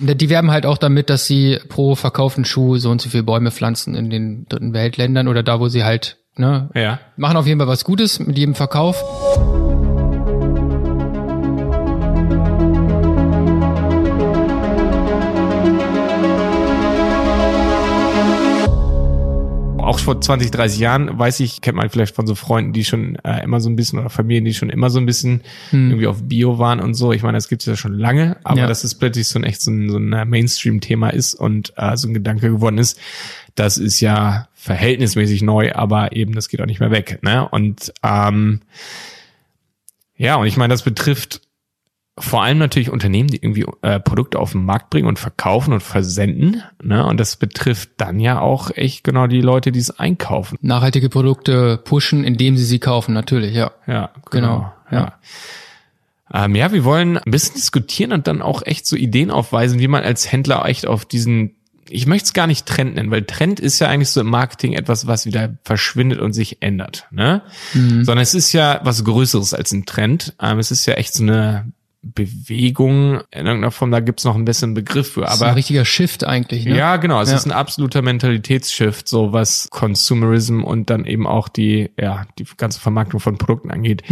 Die werben halt auch damit, dass sie pro verkauften Schuh so und so viele Bäume pflanzen in den dritten Weltländern oder da, wo sie halt, ne, Ja. machen auf jeden Fall was Gutes mit jedem Verkauf. Auch vor 20, 30 Jahren, weiß ich, kennt man vielleicht von so Freunden, die schon äh, immer so ein bisschen oder Familien, die schon immer so ein bisschen irgendwie auf Bio waren und so. Ich meine, das gibt es ja schon lange, aber Ja. dass es plötzlich so ein echt so ein, so ein äh, Mainstream-Thema ist und äh, so ein Gedanke geworden ist, das ist ja verhältnismäßig neu, aber eben das geht auch nicht mehr weg. Ne? Und ähm, ja, und ich meine, das betrifft vor allem natürlich Unternehmen, die irgendwie äh, Produkte auf den Markt bringen und verkaufen und versenden. Ne? Und das betrifft dann ja auch echt genau die Leute, die es einkaufen. Nachhaltige Produkte pushen, indem sie sie kaufen, natürlich, ja. Ja, Genau, Ja. Ähm, ja, wir wollen ein bisschen diskutieren und dann auch echt so Ideen aufweisen, wie man als Händler echt auf diesen, ich möchte es gar nicht Trend nennen, weil Trend ist ja eigentlich so im Marketing etwas, was wieder verschwindet und sich ändert, ne? Sondern es ist ja was Größeres als ein Trend. Ähm, es ist ja echt so eine Bewegung in irgendeiner Form, da gibt's noch einen besseren Begriff für. Das ist Aber ein richtiger Shift eigentlich, ne? ja, genau. Es Ja. ist ein absoluter Mentalitätsshift, so was Consumerism und dann eben auch die, ja, die ganze Vermarktung von Produkten angeht.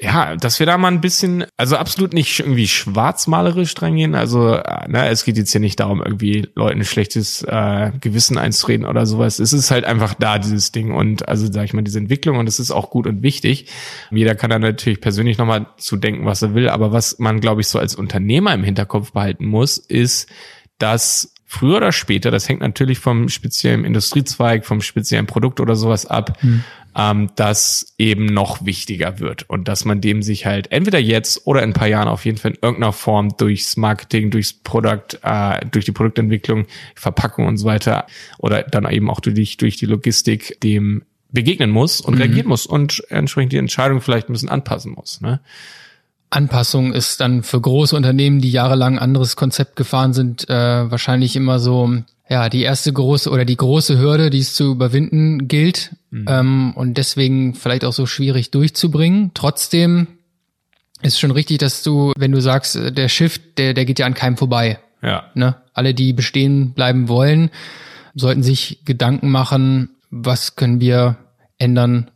Ja, dass wir da mal ein bisschen, also absolut nicht irgendwie schwarzmalerisch dran gehen. Also, äh, ne, es geht jetzt hier nicht darum, irgendwie Leuten ein schlechtes äh, Gewissen einzureden oder sowas. Es ist halt einfach da, dieses Ding. Und also, sag ich mal, diese Entwicklung und es ist auch gut und wichtig. Jeder kann da natürlich persönlich nochmal zu denken, was er will. Aber was man, glaube ich, so als Unternehmer im Hinterkopf behalten muss, ist, dass früher oder später, das hängt natürlich vom speziellen Industriezweig, vom speziellen Produkt oder sowas ab, ähm, das eben noch wichtiger wird und dass man dem sich halt entweder jetzt oder in ein paar Jahren auf jeden Fall in irgendeiner Form durchs Marketing, durchs Produkt, äh, durch die Produktentwicklung, Verpackung und so weiter oder dann eben auch durch, durch die Logistik dem begegnen muss und reagieren muss und entsprechend die Entscheidung vielleicht ein bisschen anpassen muss. Ne? Anpassung ist dann für große Unternehmen, die jahrelang anderes Konzept gefahren sind, äh, wahrscheinlich immer so, ja, die erste große oder die große Hürde, die es zu überwinden gilt ähm, und deswegen vielleicht auch so schwierig durchzubringen. Trotzdem ist schon richtig, dass du, wenn du sagst, äh, der Shift, der, der geht ja an keinem vorbei. Ja. Ne? Alle, die bestehen bleiben wollen, sollten sich Gedanken machen, was können wir ändern,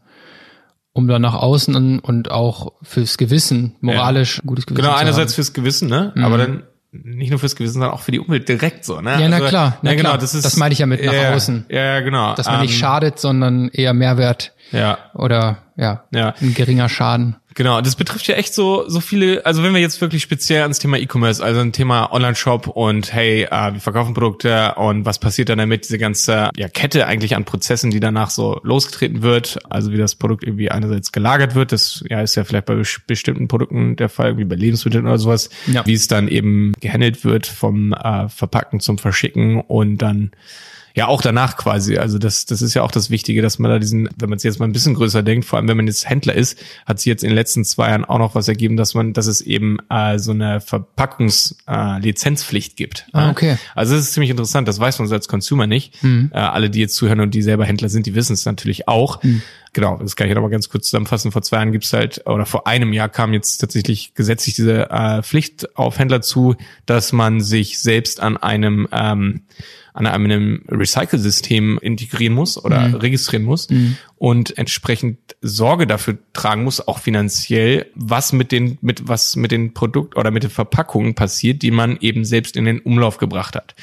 um dann nach außen und- und auch fürs Gewissen, moralisch gutes Gewissen Genau, zu einerseits haben. fürs Gewissen, ne? Aber dann nicht nur fürs Gewissen, sondern auch für die Umwelt direkt so, ne? Ja, na klar, na ja, genau, klar. das ist. Das meine ich ja mit nach ja, außen. Ja, genau. Dass man nicht Ähm, schadet, sondern eher Mehrwert Ja, oder ja, Ja. ein geringer Schaden. genau. Das betrifft ja echt so, so viele, also wenn wir jetzt wirklich speziell ans Thema E-Commerce, also ein Thema Online-Shop und hey, äh, wir verkaufen Produkte und was passiert dann damit, diese ganze ja, Kette eigentlich an Prozessen, die danach so losgetreten wird, also wie das Produkt irgendwie einerseits gelagert wird, das ja ist ja vielleicht bei bes- bestimmten Produkten der Fall, wie bei Lebensmitteln oder sowas, Ja. wie es dann eben gehandelt wird vom äh, Verpacken zum Verschicken und dann ja, auch danach quasi. Also das, das ist ja auch das Wichtige, dass man da diesen, wenn man es jetzt mal ein bisschen größer denkt, vor allem wenn man jetzt Händler ist, hat sich jetzt in den letzten zwei Jahren auch noch was ergeben, dass man, dass es eben äh, so eine Verpackungs-Lizenzpflicht äh, Lizenzpflicht gibt. Ah, okay. Also das ist ziemlich interessant, das weiß man als Consumer nicht. Äh, alle, die jetzt zuhören und die selber Händler sind, die wissen es natürlich auch. Genau, das kann ich nochmal ganz kurz zusammenfassen. Vor zwei Jahren gibt's halt, oder vor einem Jahr kam jetzt tatsächlich gesetzlich diese äh, Pflicht auf Händler zu, dass man sich selbst an einem ähm, an einem Recycle-System integrieren muss oder registrieren muss und entsprechend Sorge dafür tragen muss, auch finanziell, was mit den, mit was mit den Produkt oder mit den Verpackungen passiert, die man eben selbst in den Umlauf gebracht hat.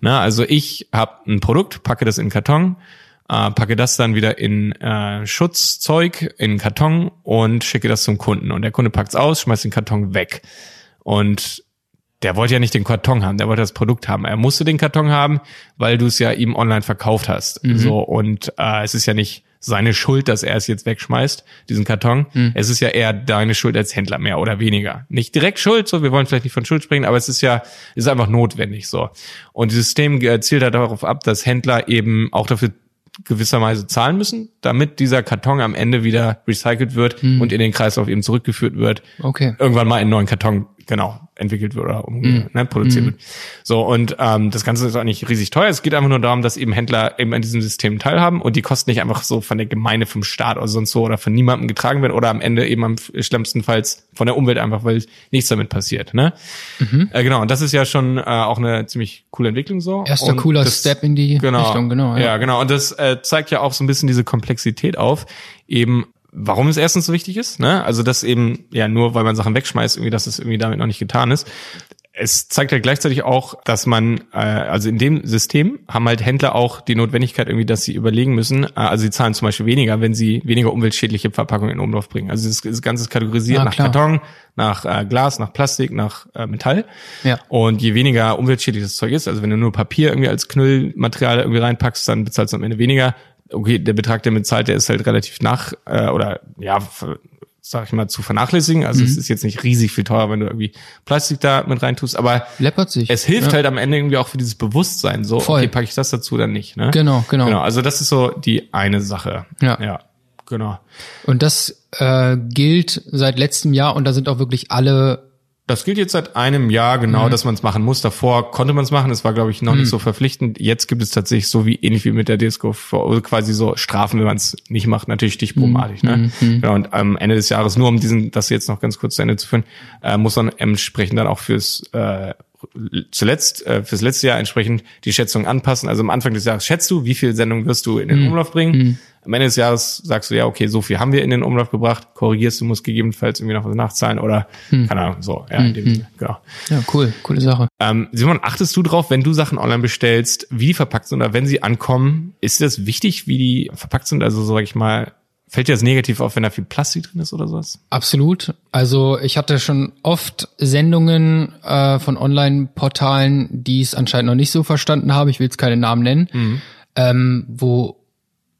Na, also ich habe ein Produkt, packe das in Karton, äh, packe das dann wieder in äh, Schutzzeug, in Karton und schicke das zum Kunden. Und der Kunde packt's aus, schmeißt den Karton weg. Und der wollte ja nicht den Karton haben, der wollte das Produkt haben. Er musste den Karton haben, weil du es ja ihm online verkauft hast. So und äh, es ist ja nicht seine Schuld, dass er es jetzt wegschmeißt, diesen Karton. Es ist ja eher deine Schuld als Händler mehr oder weniger. Nicht direkt Schuld, so wir wollen vielleicht nicht von Schuld sprechen, aber es ist ja ist einfach notwendig so. Und dieses System zielt halt darauf ab, dass Händler eben auch dafür gewisserweise zahlen müssen, damit dieser Karton am Ende wieder recycelt wird und in den Kreislauf eben zurückgeführt wird Okay. irgendwann mal in einen neuen Karton genau entwickelt wird oder um, mm. ne, produziert mm. wird. So und ähm, das Ganze ist auch nicht riesig teuer. Es geht einfach nur darum, dass eben Händler eben an diesem System teilhaben und die Kosten nicht einfach so von der Gemeinde, vom Staat oder sonst so oder von niemandem getragen werden oder am Ende eben am schlimmstenfalls von der Umwelt einfach, weil nichts damit passiert. Ne? Mhm. Äh, genau. Und das ist ja schon äh, auch eine ziemlich coole Entwicklung so. Erster und cooler das, Step in die genau, Richtung, genau. Ja. ja, genau. Und das äh, zeigt ja auch so ein bisschen diese Komplexität auf, eben warum es erstens so wichtig ist, ne? Also dass eben ja nur weil man Sachen wegschmeißt, irgendwie, dass es irgendwie damit noch nicht getan ist. Es zeigt ja gleichzeitig auch, dass man, äh, also in dem System haben halt Händler auch die Notwendigkeit irgendwie, dass sie überlegen müssen, äh, also sie zahlen zum Beispiel weniger, wenn sie weniger umweltschädliche Verpackungen in Umlauf bringen. Also das, das Ganze ist kategorisiert ja, nach klar. Karton, nach äh, Glas, nach Plastik, nach äh, Metall. Ja. Und je weniger umweltschädlich das Zeug ist, also wenn du nur Papier irgendwie als Knüllmaterial irgendwie reinpackst, dann bezahlst du am Ende weniger okay, der Betrag, der bezahlt, der ist halt relativ nach äh, oder ja, sag ich mal, zu vernachlässigen. Also mhm. es ist jetzt nicht riesig viel teurer, wenn du irgendwie Plastik da mit reintust, aber Läppert sich. es hilft ja. halt am Ende irgendwie auch für dieses Bewusstsein, so, Voll. okay, packe ich das dazu oder nicht. Ne? Genau, genau. Genau, also das ist so die eine Sache. Ja. Ja, genau. Und das äh, gilt seit letztem Jahr und da sind auch wirklich alle das gilt jetzt seit einem Jahr genau, mhm. dass man es machen muss. Davor konnte man es machen. Es war, glaube ich, noch mhm. nicht so verpflichtend. Jetzt gibt es tatsächlich so wie ähnlich wie mit der Disco also quasi so Strafen, wenn man es nicht macht, natürlich stichprobenartig. Mhm. Ne? Mhm. Genau, und am Ende des Jahres, nur um diesen, das jetzt noch ganz kurz zu Ende zu führen, äh, muss man entsprechend dann auch fürs äh, zuletzt äh, fürs letzte Jahr entsprechend die Schätzung anpassen. Also am Anfang des Jahres schätzt du, wie viele Sendungen wirst du in den mhm. Umlauf bringen. Mhm. Am Ende des Jahres sagst du, ja, okay, so viel haben wir in den Umlauf gebracht, korrigierst du, musst gegebenenfalls irgendwie noch was nachzahlen oder mhm. keine Ahnung, so. Ja, in dem mhm. Sinne, genau. Ja, cool, coole Sache. Ähm, Simon, achtest du drauf, wenn du Sachen online bestellst, wie die verpackt sind oder wenn sie ankommen, ist das wichtig, wie die verpackt sind? Also, sag ich mal, Fällt dir das negativ auf, wenn da viel Plastik drin ist oder sowas? Absolut. Also ich hatte schon oft Sendungen äh, von Online-Portalen, die es anscheinend noch nicht so verstanden haben. Ich will jetzt keine Namen nennen, mhm. ähm, wo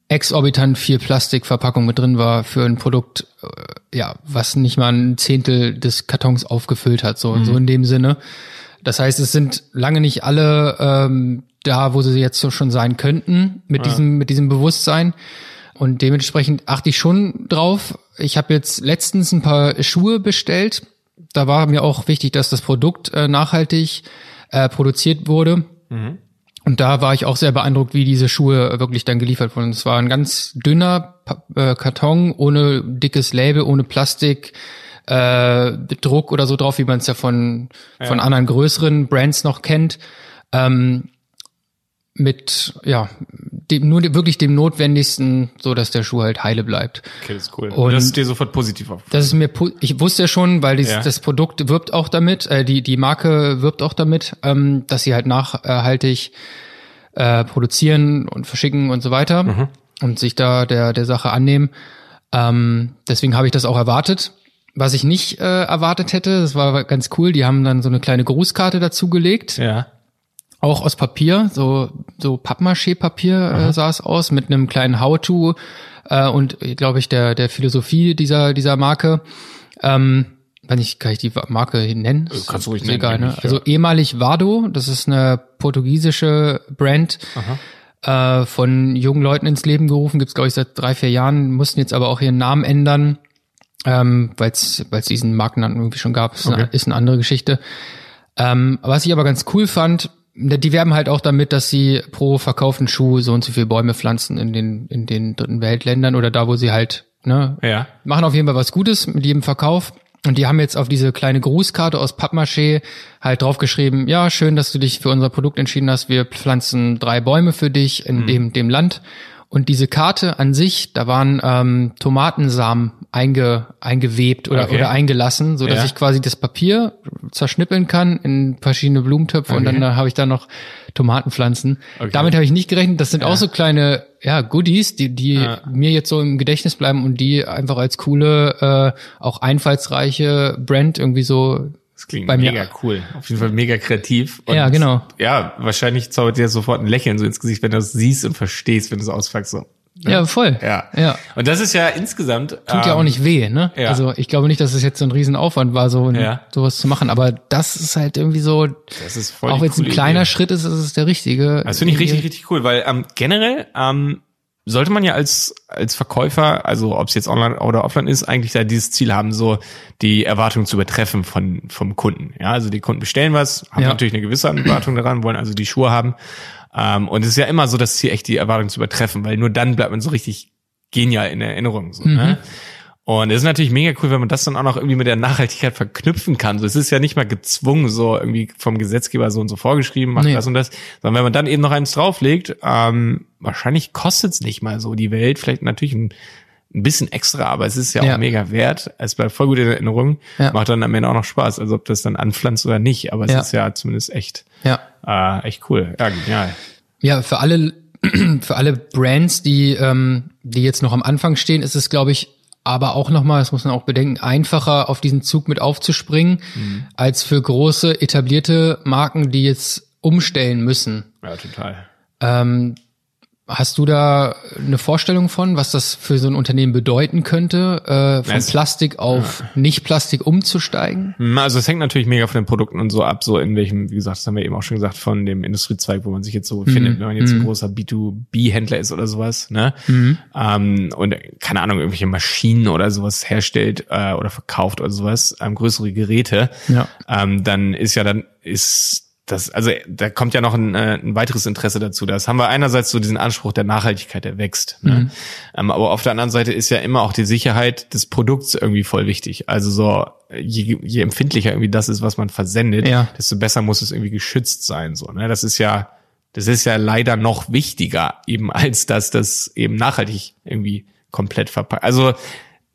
exorbitant viel Plastikverpackung mit drin war für ein Produkt, äh, ja, was nicht mal ein Zehntel des Kartons aufgefüllt hat. So, mhm. so in dem Sinne. Das heißt, es sind lange nicht alle ähm, da, wo sie jetzt so schon sein könnten mit ja. diesem mit diesem Bewusstsein. Und dementsprechend achte ich schon drauf. Ich habe jetzt letztens ein paar Schuhe bestellt. Da war mir auch wichtig, dass das Produkt äh, nachhaltig äh, produziert wurde. Mhm. Und da war ich auch sehr beeindruckt, wie diese Schuhe wirklich dann geliefert wurden. Es war ein ganz dünner äh, Karton ohne dickes Label, ohne Plastik. Äh, Druck oder so drauf, wie man es ja von, ja. von anderen größeren Brands noch kennt. Ähm, mit ja dem, nur wirklich dem Notwendigsten, so dass der Schuh halt heile bleibt. Okay, das ist cool. Und das ist dir sofort positiv auf. Das ist mir, ich wusste ja schon, weil dies, ja. das Produkt wirbt auch damit, äh, die die Marke wirbt auch damit, ähm, dass sie halt nachhaltig äh, produzieren und verschicken und so weiter mhm. und sich da der der Sache annehmen. Ähm, deswegen habe ich das auch erwartet. Was ich nicht äh, erwartet hätte, das war ganz cool. Die haben dann so eine kleine Grußkarte dazugelegt. Ja auch aus Papier, so so Pappmaché-Papier äh, sah es aus mit einem kleinen How-to äh, und glaube ich der der Philosophie dieser dieser Marke. Ähm, wenn ich kann ich die Marke nennen? Äh, kannst du ruhig nennen. Egal, ne? Also ehemalig Vado, das ist eine portugiesische Brand. Äh, von jungen Leuten ins Leben gerufen, gibt's glaube ich seit drei, vier Jahren, mussten jetzt aber auch ihren Namen ändern, ähm, weil es diesen Markennamen irgendwie schon gab, ist, okay. eine, ist eine andere Geschichte. Ähm, was ich aber ganz cool fand, die werben halt auch damit, dass sie pro verkauften Schuh so und so viele Bäume pflanzen in den, in den dritten Weltländern oder da, wo sie halt, ne, ja. machen auf jeden Fall was Gutes mit jedem Verkauf. Und die haben jetzt auf diese kleine Grußkarte aus Pappmaché halt draufgeschrieben, ja, schön, dass du dich für unser Produkt entschieden hast. Wir pflanzen drei Bäume für dich in mhm. dem, dem Land. Und diese Karte an sich, da waren ähm, Tomatensamen einge, eingewebt oder, okay. oder eingelassen, so dass ja. ich quasi das Papier zerschnippeln kann in verschiedene Blumentöpfe okay. und dann, dann habe ich da noch Tomatenpflanzen. Okay. Damit habe ich nicht gerechnet. Das sind ja. auch so kleine ja, Goodies, die, die ja. mir jetzt so im Gedächtnis bleiben und die einfach als coole, äh, auch einfallsreiche Brand irgendwie so das klingt Bei mega cool. Auf jeden Fall mega kreativ. Und ja, genau. Ja, wahrscheinlich zaubert dir sofort ein Lächeln so ins Gesicht, wenn du das siehst und verstehst, wenn du es auspackst. So. Ja, ja, voll. Ja. ja. Und das ist ja insgesamt. Tut ähm, ja auch nicht weh, ne? Ja. Also ich glaube nicht, dass es jetzt so ein Riesenaufwand war, so ja. sowas zu machen. Aber das ist halt irgendwie so. Das ist voll Auch wenn es ein kleiner Idee. Schritt ist, ist es der richtige. Das finde ich richtig, richtig cool, weil ähm, generell ähm, sollte man ja als, als Verkäufer, also ob es jetzt online oder offline ist, eigentlich da dieses Ziel haben, so die Erwartung zu übertreffen von, vom Kunden. Ja, also die Kunden bestellen was, haben Ja. natürlich eine gewisse Erwartung daran, wollen also die Schuhe haben. Ähm, und es ist ja immer so das Ziel, echt die Erwartung zu übertreffen, weil nur dann bleibt man so richtig genial in Erinnerung. So, ne? Und es ist natürlich mega cool, wenn man das dann auch noch irgendwie mit der Nachhaltigkeit verknüpfen kann. So, es ist ja nicht mal gezwungen, so irgendwie vom Gesetzgeber so und so vorgeschrieben, macht Nee. das und das, sondern wenn man dann eben noch eins drauflegt, ähm, wahrscheinlich kostet's nicht mal so die Welt, vielleicht natürlich ein, ein bisschen extra, aber es ist ja, Ja. auch mega wert. Es bleibt voll gut in Erinnerung, Ja. macht dann am Ende auch noch Spaß, also ob das dann anpflanzt oder nicht, aber es Ja. ist ja zumindest echt, Ja. äh, echt cool. Ja, genial. Ja, für alle, für alle Brands, die, ähm, die jetzt noch am Anfang stehen, ist es, glaube ich, aber auch nochmal, das muss man auch bedenken, einfacher auf diesen Zug mit aufzuspringen, als für große etablierte Marken, die jetzt umstellen müssen. Ja, total. Ähm, hast du da eine Vorstellung von, was das für so ein Unternehmen bedeuten könnte, äh, von Es- Plastik auf Nicht-Plastik umzusteigen? Hm, Also es hängt natürlich mega von den Produkten und so ab, so in welchem, wie gesagt, das haben wir eben auch schon gesagt, von dem Industriezweig, wo man sich jetzt so befindet, wenn man jetzt ein großer B2B-Händler ist oder sowas, ne? Ähm, und keine Ahnung, irgendwelche Maschinen oder sowas herstellt äh, oder verkauft oder sowas, ähm, größere Geräte, Ja. ähm, dann ist ja dann ist das, also da kommt ja noch ein, äh, ein weiteres Interesse dazu. Das haben wir einerseits so diesen Anspruch der Nachhaltigkeit, der wächst. Ne? Ähm, aber auf der anderen Seite ist ja immer auch die Sicherheit des Produkts irgendwie voll wichtig. Also so, je, je empfindlicher irgendwie das ist, was man versendet, Ja. desto besser muss es irgendwie geschützt sein. So, ne? Das ist ja, das ist ja leider noch wichtiger, eben als dass das eben nachhaltig irgendwie komplett verpackt. Also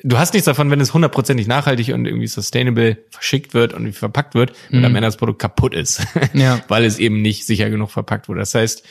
du hast nichts davon, wenn es hundertprozentig nachhaltig und irgendwie sustainable verschickt wird und verpackt wird und am Ende das Produkt kaputt ist, Ja. weil es eben nicht sicher genug verpackt wurde. Das heißt,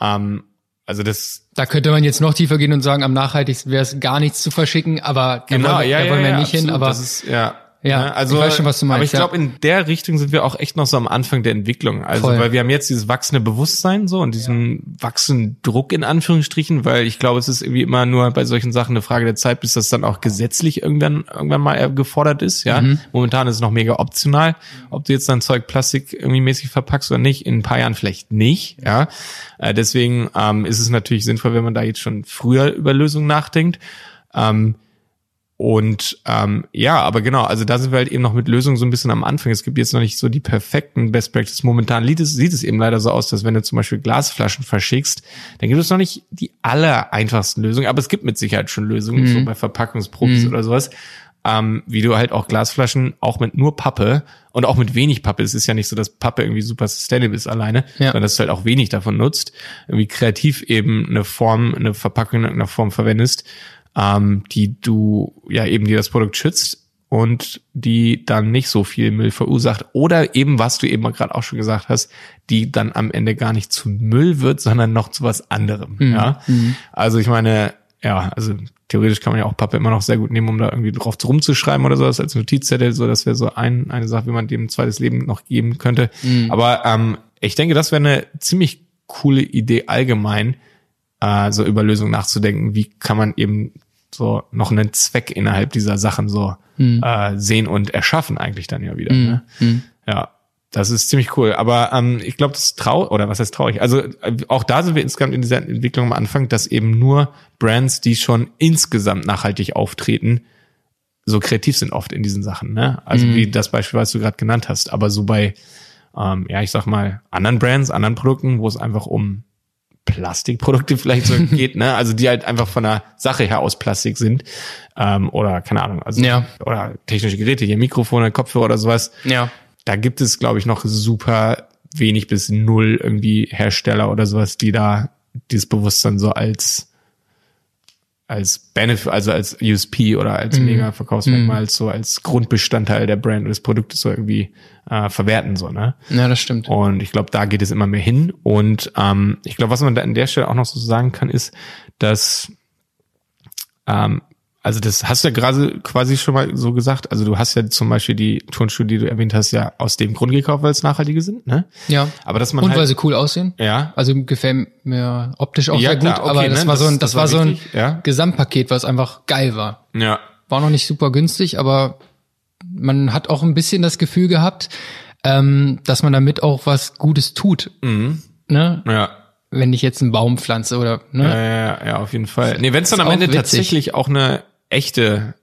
ähm, also das Da könnte man jetzt noch tiefer gehen und sagen, am nachhaltigsten wäre es gar nichts zu verschicken, aber da genau, wollen, ja, da ja, wollen wir ja, nicht hin. absolut. Aber das ist, ja. Ja, Ne, also, ich weiß schon, was du Aber meinst, ich ja. glaube, in der Richtung sind wir auch echt noch so am Anfang der Entwicklung. Also, Voll. weil wir haben jetzt dieses wachsende Bewusstsein so und diesen wachsenden Druck in Anführungsstrichen, weil ich glaube, es ist irgendwie immer nur bei solchen Sachen eine Frage der Zeit, bis das dann auch gesetzlich irgendwann, irgendwann mal äh, gefordert ist, ja. Mhm. Momentan ist es noch mega optional, ob du jetzt dein Zeug Plastik irgendwie mäßig verpackst oder nicht, in ein paar Jahren vielleicht nicht, ja. Äh, deswegen ähm, ist es natürlich sinnvoll, wenn man da jetzt schon früher über Lösungen nachdenkt. Ähm, und ähm, ja, aber genau, also da sind wir halt eben noch mit Lösungen so ein bisschen am Anfang. Es gibt jetzt noch nicht so die perfekten Best Practice. Momentan sieht es, sieht es eben leider so aus, dass wenn du zum Beispiel Glasflaschen verschickst, dann gibt es noch nicht die aller einfachsten Lösungen, aber es gibt mit Sicherheit schon Lösungen, so bei Verpackungsprofis oder sowas, ähm, wie du halt auch Glasflaschen auch mit nur Pappe und auch mit wenig Pappe. Es ist ja nicht so, dass Pappe irgendwie super sustainable ist alleine, Ja. sondern dass du halt auch wenig davon nutzt, irgendwie kreativ eben eine Form, eine Verpackung in irgendeiner Form verwendest, ähm, die du ja eben dir das Produkt schützt und die dann nicht so viel Müll verursacht oder eben was du eben gerade auch schon gesagt hast, die dann am Ende gar nicht zu Müll wird, sondern noch zu was anderem. Ja, also ich meine, ja, also theoretisch kann man ja auch Pappe immer noch sehr gut nehmen, um da irgendwie drauf rumzuschreiben oder sowas als Notizzettel. So, das wäre so ein, eine Sache, wie man dem ein zweites Leben noch geben könnte. Aber ähm, ich denke, das wäre eine ziemlich coole Idee allgemein, äh, so über Lösungen nachzudenken. Wie kann man eben so noch einen Zweck innerhalb dieser Sachen so äh, sehen und erschaffen eigentlich dann ja wieder. Ne? Ja, das ist ziemlich cool. Aber ähm, ich glaube, das ist traurig, oder was heißt traurig? Also äh, auch da sind wir insgesamt in dieser Entwicklung am Anfang, dass eben nur Brands, die schon insgesamt nachhaltig auftreten, so kreativ sind oft in diesen Sachen. Ne? Also wie das Beispiel, was du gerade genannt hast. Aber so bei, ähm, ja, ich sag mal, anderen Brands, anderen Produkten, wo es einfach um Plastikprodukte vielleicht so geht, ne? Also die halt einfach von der Sache her aus Plastik sind. Ähm, oder keine Ahnung, also Ja. oder technische Geräte, hier Mikrofone, Kopfhörer oder sowas. ja. Da gibt es, glaube ich, noch super wenig bis null irgendwie Hersteller oder sowas, die da dieses Bewusstsein so als als Benefit, also als USP oder als mega Verkaufsmerkmal, als so als Grundbestandteil der Brand oder des Produktes so irgendwie äh, verwerten so, ne? Ja, das stimmt. Und ich glaube, da geht es immer mehr hin. Und ähm, ich glaube, was man da an der Stelle auch noch so sagen kann, ist, dass ähm, also das hast du ja gerade quasi schon mal so gesagt. Also du hast ja zum Beispiel die Turnschuhe, die du erwähnt hast, ja aus dem Grund gekauft, weil es nachhaltige sind, ne? Ja. Aber dass man Und weil halt, sie cool aussehen. ja, Also gefällt mir optisch auch Ja, sehr gut, okay, aber das ne, war so ein, das- das, war so ein ja. Gesamtpaket, was einfach geil war. ja, War noch nicht super günstig, aber man hat auch ein bisschen das Gefühl gehabt, ähm, dass man damit auch was Gutes tut. Mhm. Ne? ja. wenn ich jetzt einen Baum pflanze oder ne? Ja, ja, ja auf jeden Fall. Nee, wenn es dann am Ende witzig. tatsächlich auch eine echte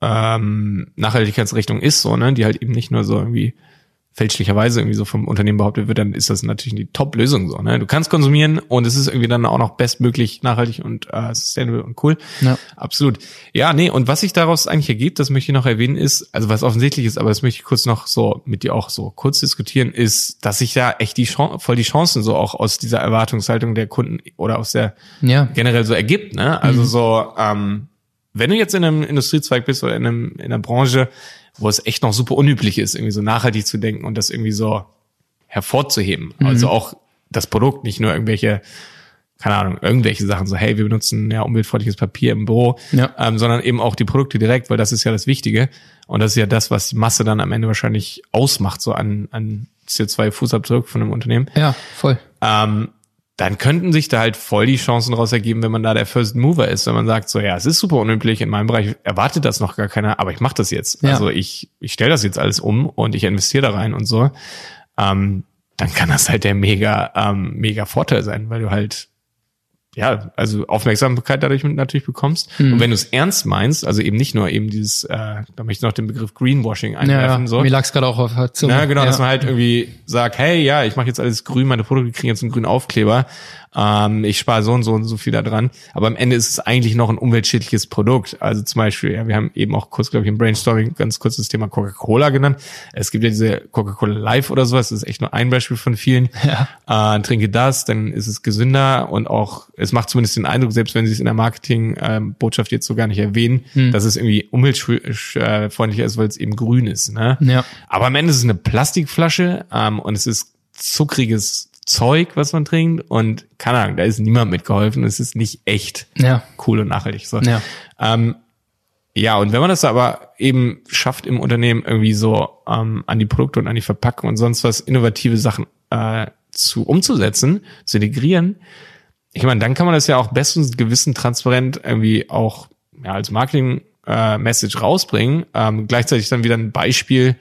ähm, Nachhaltigkeitsrichtung ist, so, ne, die halt eben nicht nur so irgendwie fälschlicherweise irgendwie so vom Unternehmen behauptet wird, dann ist das natürlich die Top-Lösung so. Ne? Du kannst konsumieren und es ist irgendwie dann auch noch bestmöglich nachhaltig und äh, sustainable und cool. Ja. Absolut. Ja, nee, und was sich daraus eigentlich ergibt, das möchte ich noch erwähnen, ist, also was offensichtlich ist, aber das möchte ich kurz noch so mit dir auch so kurz diskutieren, ist, dass sich da echt die Chance, voll die Chancen so auch aus dieser Erwartungshaltung der Kunden oder aus der ja. generell so ergibt. Ne? Also mhm. so, ähm, wenn du jetzt in einem Industriezweig bist oder in, einem, in einer Branche, wo es echt noch super unüblich ist, irgendwie so nachhaltig zu denken und das irgendwie so hervorzuheben. Mhm. Also auch das Produkt, nicht nur irgendwelche, keine Ahnung, irgendwelche Sachen, so hey, wir benutzen ja umweltfreundliches Papier im Büro, ja. ähm, sondern eben auch die Produkte direkt, weil das ist ja das Wichtige. Und das ist ja das, was die Masse dann am Ende wahrscheinlich ausmacht, so an, an CO2-Fußabdruck von einem Unternehmen. Ja, voll. Ähm, dann könnten sich da halt voll die Chancen daraus ergeben, wenn man da der First Mover ist, wenn man sagt, so ja, es ist super unüblich, in meinem Bereich erwartet das noch gar keiner, aber ich mache das jetzt. Ja. Also ich, ich stelle das jetzt alles um und ich investiere da rein und so. Ähm, dann kann das halt der mega, ähm, mega Vorteil sein, weil du halt ja, also Aufmerksamkeit dadurch natürlich bekommst. Mhm. Und wenn du es ernst meinst, also eben nicht nur eben dieses, äh, da möchte ich noch den Begriff Greenwashing einwerfen. Ja, so. Mir lag es gerade auch auf der Zunge. Ja, genau, ja. dass man halt irgendwie sagt, hey, ja, ich mache jetzt alles grün, meine Produkte kriegen jetzt einen grünen Aufkleber ähm, ich spare so und so und so viel da dran. Aber am Ende ist es eigentlich noch ein umweltschädliches Produkt. Also zum Beispiel, ja, wir haben eben auch kurz, glaube ich, im Brainstorming ganz kurz das Thema Coca-Cola genannt. Es gibt ja diese Coca-Cola Live oder sowas, das ist echt nur ein Beispiel von vielen. Ja. Äh, trinke das, dann ist es gesünder und auch, es macht zumindest den Eindruck, selbst wenn sie es in der Marketing-Botschaft jetzt so gar nicht erwähnen, hm. dass es irgendwie umweltfreundlicher ist, weil es eben grün ist. Ne? Ja. Aber am Ende ist es eine Plastikflasche ähm, und es ist zuckriges Zeug, was man trinkt und keine Ahnung, da ist niemand mitgeholfen. Es ist nicht echt ja. cool und nachhaltig. So. Ja. Ähm, ja, und wenn man das aber eben schafft, im Unternehmen irgendwie so ähm, an die Produkte und an die Verpackung und sonst was innovative Sachen äh, zu umzusetzen, zu integrieren, ich meine, dann kann man das ja auch bestens gewissen transparent irgendwie auch ja, als Marketing-Message äh, rausbringen. Ähm, gleichzeitig dann wieder ein Beispiel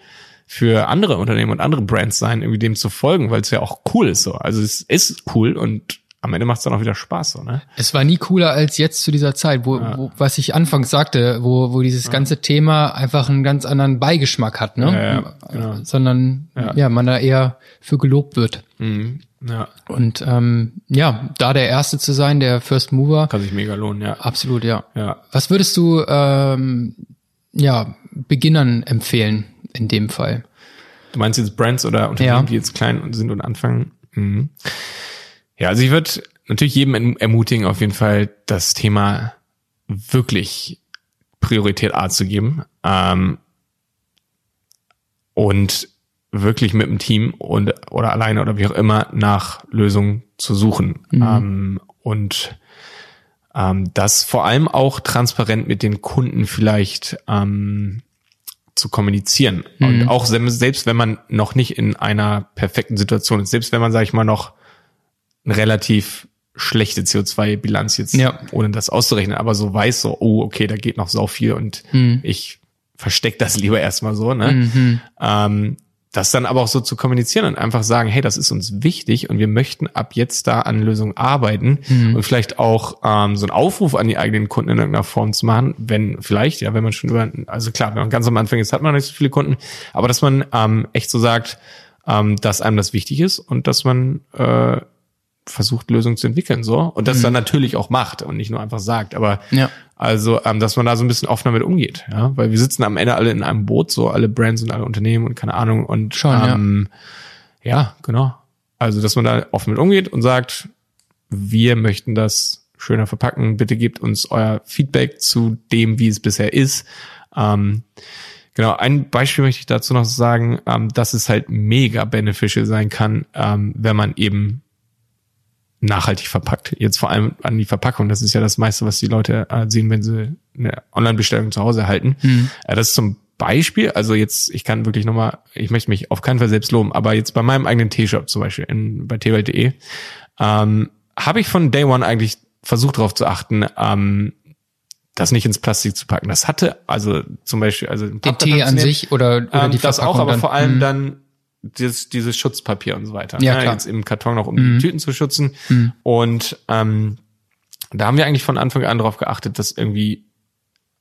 für andere Unternehmen und andere Brands sein, irgendwie dem zu folgen, weil es ja auch cool ist so. Also es ist cool und am Ende macht es dann auch wieder Spaß, so, ne? Es war nie cooler als jetzt zu dieser Zeit, wo, ja. wo was ich anfangs sagte, wo, wo dieses ja. ganze Thema einfach einen ganz anderen Beigeschmack hat, ne? Ja, ja, genau. Sondern ja. man da eher für gelobt wird. Mhm. Ja. Und ähm, ja, da der Erste zu sein, der First Mover. Kann sich mega lohnen, ja. Absolut, ja. ja. Was würdest du ähm, ja, Beginnern empfehlen? In dem Fall. Du meinst jetzt Brands oder Unternehmen, ja. die jetzt klein sind und anfangen? Mhm. Ja, also ich würde natürlich jedem ermutigen, auf jeden Fall das Thema wirklich Priorität A zu geben ähm, und wirklich mit dem Team und oder alleine oder wie auch immer nach Lösungen zu suchen mhm. ähm, und ähm, das vor allem auch transparent mit den Kunden vielleicht ähm, zu kommunizieren. Mhm. Und auch selbst wenn man noch nicht in einer perfekten Situation ist, selbst wenn man, sage ich mal, noch eine relativ schlechte CO2-Bilanz jetzt, ja. ohne das auszurechnen, aber so weiß so, oh, okay, da geht noch so viel und mhm. ich versteck das lieber erstmal so, ne? Mhm. Ähm, das dann aber auch so zu kommunizieren und einfach sagen, hey, das ist uns wichtig und wir möchten ab jetzt da an Lösungen arbeiten mhm. und vielleicht auch ähm, so einen Aufruf an die eigenen Kunden in irgendeiner Form zu machen, wenn vielleicht, ja, wenn man schon über, also klar, wenn man ganz am Anfang ist, hat man nicht so viele Kunden, aber dass man ähm, echt so sagt, ähm, dass einem das wichtig ist und dass man äh, versucht, Lösungen zu entwickeln, so. Und das mhm. dann natürlich auch macht und nicht nur einfach sagt. Aber ja. also, ähm, dass man da so ein bisschen offener mit umgeht, ja. Weil wir sitzen am Ende alle in einem Boot, so alle Brands und alle Unternehmen und keine Ahnung. Und Schon, ähm, ja. ja, genau. Also, dass man da offen mit umgeht und sagt, wir möchten das schöner verpacken. Bitte gebt uns euer Feedback zu dem, wie es bisher ist. Ähm, Genau, ein Beispiel möchte ich dazu noch sagen, ähm, dass es halt mega beneficial sein kann, ähm, wenn man eben nachhaltig verpackt. Jetzt vor allem an die Verpackung. Das ist ja das meiste, was die Leute äh, sehen, wenn sie eine Online-Bestellung zu Hause halten. Mhm. Äh, das ist zum Beispiel, also jetzt, ich kann wirklich nochmal, ich möchte mich auf keinen Fall selbst loben, aber jetzt bei meinem eigenen T-Shop zum Beispiel in, bei twelt.de, ähm, habe ich von Day One eigentlich versucht darauf zu achten, ähm, das nicht ins Plastik zu packen. Das hatte, also zum Beispiel, also den Tee an sich oder, oder ähm, die das auch, aber dann. vor allem mhm. dann dieses, dieses Schutzpapier und so weiter. Ja, ne? klar. Jetzt im Karton noch, um die Tüten zu schützen. Und ähm, da haben wir eigentlich von Anfang an darauf geachtet, das irgendwie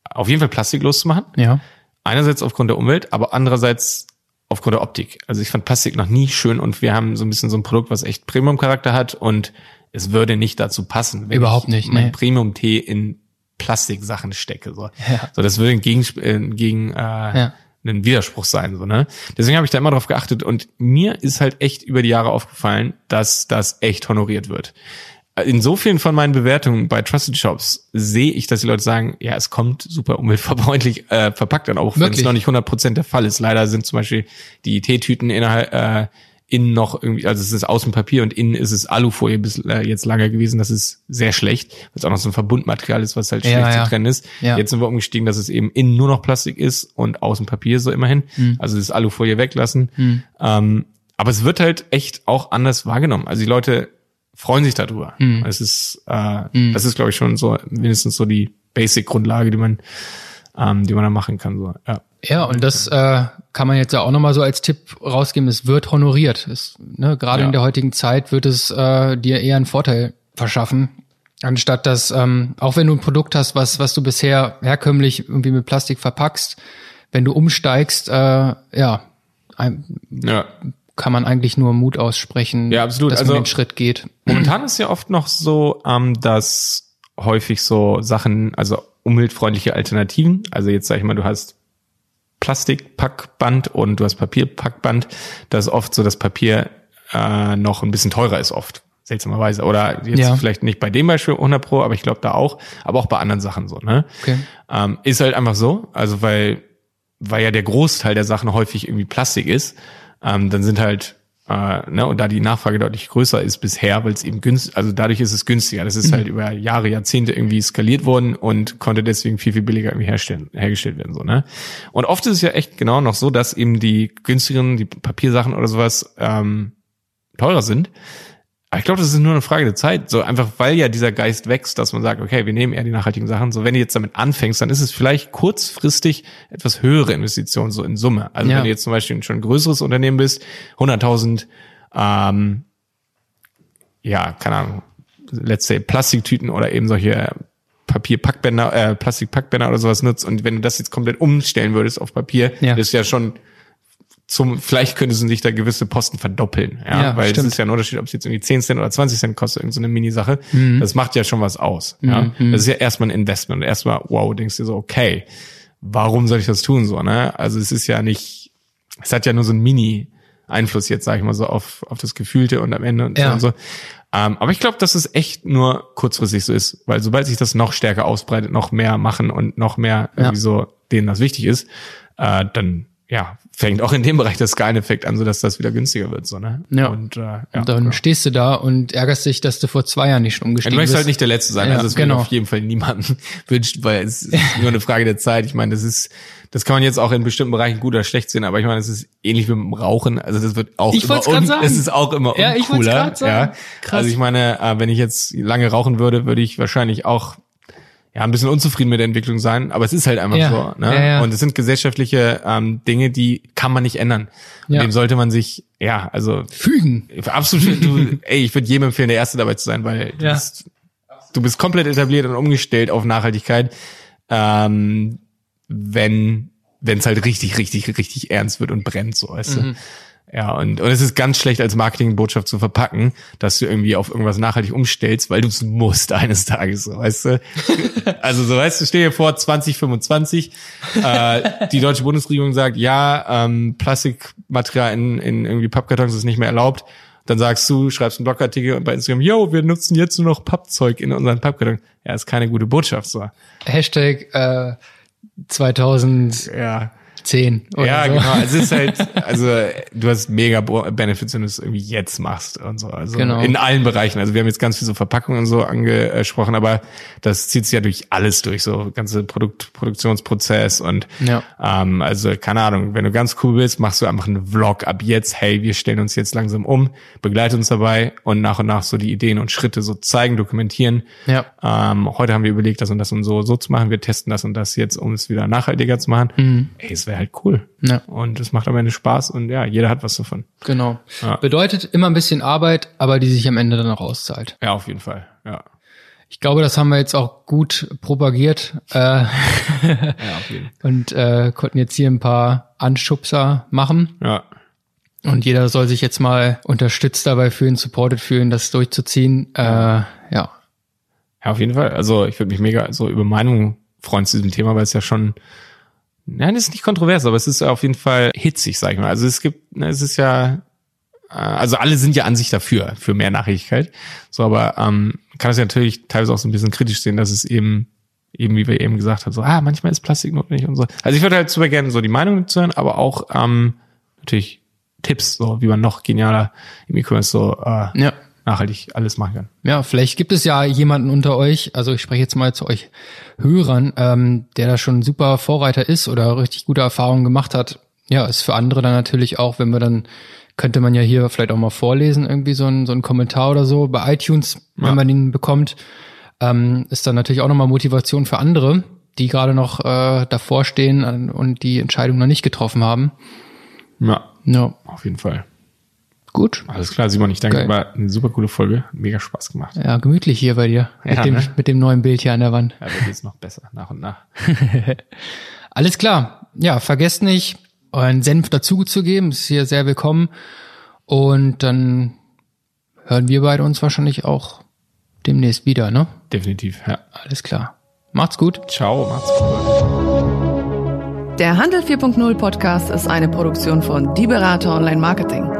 auf jeden Fall plastiklos zu machen. Ja. Einerseits aufgrund der Umwelt, aber andererseits aufgrund der Optik. Also ich fand Plastik noch nie schön und wir haben so ein bisschen so ein Produkt, was echt Premium-Charakter hat und es würde nicht dazu passen, wenn Überhaupt ich nicht, mein nee. Premium-Tee in Plastiksachen stecke. So, Ja. so das würde gegen, äh, gegen äh, Ja. Ein Widerspruch sein. So, ne? Deswegen habe ich da immer drauf geachtet und mir ist halt echt über die Jahre aufgefallen, dass das echt honoriert wird. In so vielen von meinen Bewertungen bei Trusted Shops sehe ich, dass die Leute sagen, ja, es kommt super umweltverfreundlich äh, verpackt dann auch, wenn es noch nicht 100% der Fall ist. Leider sind zum Beispiel die Teetüten innerhalb äh, innen noch irgendwie, also es ist Außenpapier und innen ist es Alufolie bis äh, jetzt lange gewesen. Das ist sehr schlecht, weil es auch noch so ein Verbundmaterial ist, was halt Ja, schlecht ja. zu trennen ist. Ja. Jetzt sind wir umgestiegen, dass es eben innen nur noch Plastik ist und außen Papier so immerhin. Hm. Also das Alufolie weglassen. Ähm, aber es wird halt echt auch anders wahrgenommen. Also die Leute freuen sich darüber. Hm. Es ist, äh, das ist, glaube ich, schon so mindestens so die Basic-Grundlage, die man, ähm, die man da machen kann. So. Ja. Ja, und das äh, kann man jetzt ja auch nochmal so als Tipp rausgeben, es wird honoriert. Es, ne, Gerade Ja. in der heutigen Zeit wird es äh, dir eher einen Vorteil verschaffen, anstatt dass, ähm, auch wenn du ein Produkt hast, was, was du bisher herkömmlich irgendwie mit Plastik verpackst, wenn du umsteigst, äh, ja, ein, ja. kann man eigentlich nur Mut aussprechen, Ja, absolut. dass Also- man den Schritt geht. Momentan ist ja oft noch so, ähm, dass häufig so Sachen, also umweltfreundliche Alternativen, also jetzt sag ich mal, du hast Plastikpackband und du hast Papierpackband, dass oft so das Papier äh, noch ein bisschen teurer ist oft, seltsamerweise. Oder jetzt Ja. vielleicht nicht bei dem Beispiel 100 Pro, aber ich glaube da auch, aber auch bei anderen Sachen so, ne? Okay. Ähm, ist halt einfach so, also weil, weil ja der Großteil der Sachen häufig irgendwie Plastik ist, ähm, dann sind halt, äh, ne, und da die Nachfrage deutlich größer ist bisher, weil es eben günstig, also dadurch ist es günstiger. Das ist halt über Jahre, Jahrzehnte irgendwie skaliert worden und konnte deswegen viel, viel billiger irgendwie herstellen, hergestellt werden, so, ne? Und oft ist es ja echt genau noch so, dass eben die günstigeren, die Papiersachen oder sowas, ähm, teurer sind. Aber ich glaube, das ist nur eine Frage der Zeit. So einfach, weil ja dieser Geist wächst, dass man sagt, okay, wir nehmen eher die nachhaltigen Sachen. So, wenn du jetzt damit anfängst, dann ist es vielleicht kurzfristig etwas höhere Investitionen so in Summe. Also Ja. wenn du jetzt zum Beispiel schon ein größeres Unternehmen bist, 100.000, ähm, ja, keine Ahnung, let's say Plastiktüten oder eben solche Papierpackbänder, äh, Plastikpackbänder oder sowas nutzt und wenn du das jetzt komplett umstellen würdest auf Papier, Ja. das ist ja schon zum, vielleicht könntest du sich da gewisse Posten verdoppeln, ja, Ja, weil stimmt. es ist ja ein Unterschied, ob es jetzt irgendwie 10 Cent oder 20 Cent kostet, irgendeine so eine Mini-Sache. Mhm. Das macht ja schon was aus, ja. Das ist ja erstmal ein Investment und erstmal, wow, denkst du so, okay, warum soll ich das tun, so, ne? Also es ist ja nicht, es hat ja nur so ein Mini-Einfluss jetzt, sag ich mal so, auf, auf das Gefühlte und am Ende und, Ja. und so. Ähm, aber ich glaube, dass es echt nur kurzfristig so ist, weil sobald sich das noch stärker ausbreitet, noch mehr machen und noch mehr irgendwie so denen das wichtig ist, äh, dann ja, fängt auch in dem Bereich der Skaleneffekt an, so dass das wieder günstiger wird, so, ne? Ja. Und, äh, ja, Und dann ja. stehst du da und ärgerst dich, dass du vor zwei Jahren nicht schon umgestiegen Du möchtest bist. halt nicht der Letzte sein, Ja, also das will genau. ich auf jeden Fall niemandem wünscht, weil es ist nur eine Frage der Zeit. Ich meine, das ist, das kann man jetzt auch in bestimmten Bereichen gut oder schlecht sehen, aber ich meine, es ist ähnlich wie mit dem Rauchen. Also das wird auch Ich immer grad sagen. es ist auch immer Ja, ich uncooler. sagen. Ja. Krass. Also ich meine, äh, wenn ich jetzt lange rauchen würde, würde ich wahrscheinlich auch ja, ein bisschen unzufrieden mit der Entwicklung sein, aber es ist halt einfach Ja. so. Ne? Ja, ja. Und es sind gesellschaftliche ähm, Dinge, die kann man nicht ändern. Und Ja. dem sollte man sich, ja, also Fügen. Absolut, du, ey, ich würde jedem empfehlen, der Erste dabei zu sein, weil du, bist, du bist komplett etabliert und umgestellt auf Nachhaltigkeit, ähm, wenn wenn es halt richtig, richtig, richtig ernst wird und brennt, so weißt Mhm. du. Ja, und, und es ist ganz schlecht als Marketingbotschaft zu verpacken, dass du irgendwie auf irgendwas nachhaltig umstellst, weil du es musst eines Tages, weißt du. Also so, weißt du, stell dir vor, 2025, äh, die deutsche Bundesregierung sagt, ja, ähm, Plastikmaterial in, in irgendwie Pappkartons ist nicht mehr erlaubt. Dann sagst du, schreibst einen Blogartikel und bei Instagram, yo, wir nutzen jetzt nur noch Pappzeug in unseren Pappkartons. Ja, ist keine gute Botschaft, so. Hashtag äh, 2010 Ja. Oder ja, so. genau. Es ist halt, also du hast mega Benefits, wenn du es irgendwie jetzt machst und so. Also Genau. in allen Bereichen. Also wir haben jetzt ganz viel so Verpackungen und so angesprochen, aber das zieht sich ja durch alles durch, so ganze Produkt, Produktionsprozess und Ja. ähm, also keine Ahnung, wenn du ganz cool bist, machst du einfach einen Vlog ab jetzt, hey, wir stellen uns jetzt langsam um, begleite uns dabei und nach und nach so die Ideen und Schritte so zeigen, dokumentieren. Ja. Ähm, heute haben wir überlegt, das und das und so, so zu machen. Wir testen das und das jetzt, um es wieder nachhaltiger zu machen. Mhm. Ey, es wäre halt cool. Ja. Und es macht am Ende Spaß und ja, jeder hat was davon. Genau. Ja. Bedeutet immer ein bisschen Arbeit, aber die sich am Ende dann auch auszahlt. Ja, auf jeden Fall. Ja. Ich glaube, das haben wir jetzt auch gut propagiert äh, Ja, auf jeden Fall. und äh, konnten jetzt hier ein paar Anschubser machen. Ja. Und jeder soll sich jetzt mal unterstützt dabei fühlen, supported fühlen, das durchzuziehen. Äh, ja. Ja, auf jeden Fall. Also ich würde mich mega so über Meinung freuen zu diesem Thema, weil es ja schon, nein, es ist nicht kontrovers, aber es ist auf jeden Fall hitzig, sag ich mal. Also es gibt, ne, es ist ja, äh, also alle sind ja an sich dafür, für mehr Nachrichtigkeit. So, aber ähm, kann es ja natürlich teilweise auch so ein bisschen kritisch sehen, dass es eben, eben wie wir eben gesagt haben, so, ah, manchmal ist Plastik notwendig und so. Also ich würde halt super gerne so die Meinung dazu hören, aber auch ähm, natürlich Tipps, so wie man noch genialer im E-Commerce so äh, Ja. Nachhaltig alles machen kann. Ja, vielleicht gibt es ja jemanden unter euch, also ich spreche jetzt mal zu euch Hörern, ähm, der da schon ein super Vorreiter ist oder richtig gute Erfahrungen gemacht hat. Ja, ist für andere dann natürlich auch, wenn wir dann, könnte man ja hier vielleicht auch mal vorlesen, irgendwie so ein, so ein Kommentar oder so bei iTunes, wenn Ja. man ihn bekommt, ähm, ist dann natürlich auch nochmal Motivation für andere, die gerade noch äh, davor stehen und die Entscheidung noch nicht getroffen haben. Ja, Ja, auf jeden Fall. Gut. Alles klar, Simon, ich danke, Geil. war eine super coole Folge, mega Spaß gemacht. Ja, gemütlich hier bei dir. Ja, mit, dem, ne? mit dem neuen Bild hier an der Wand. Ja, wird jetzt noch besser, nach und nach. Alles klar. Ja, vergesst nicht, euren Senf dazuzugeben. Ist hier sehr willkommen. Und dann hören wir beide uns wahrscheinlich auch demnächst wieder, ne? Definitiv, ja. Alles klar. Macht's gut. Ciao, macht's gut. Der Handel 4.0 Podcast ist eine Produktion von Die Berater Online Marketing.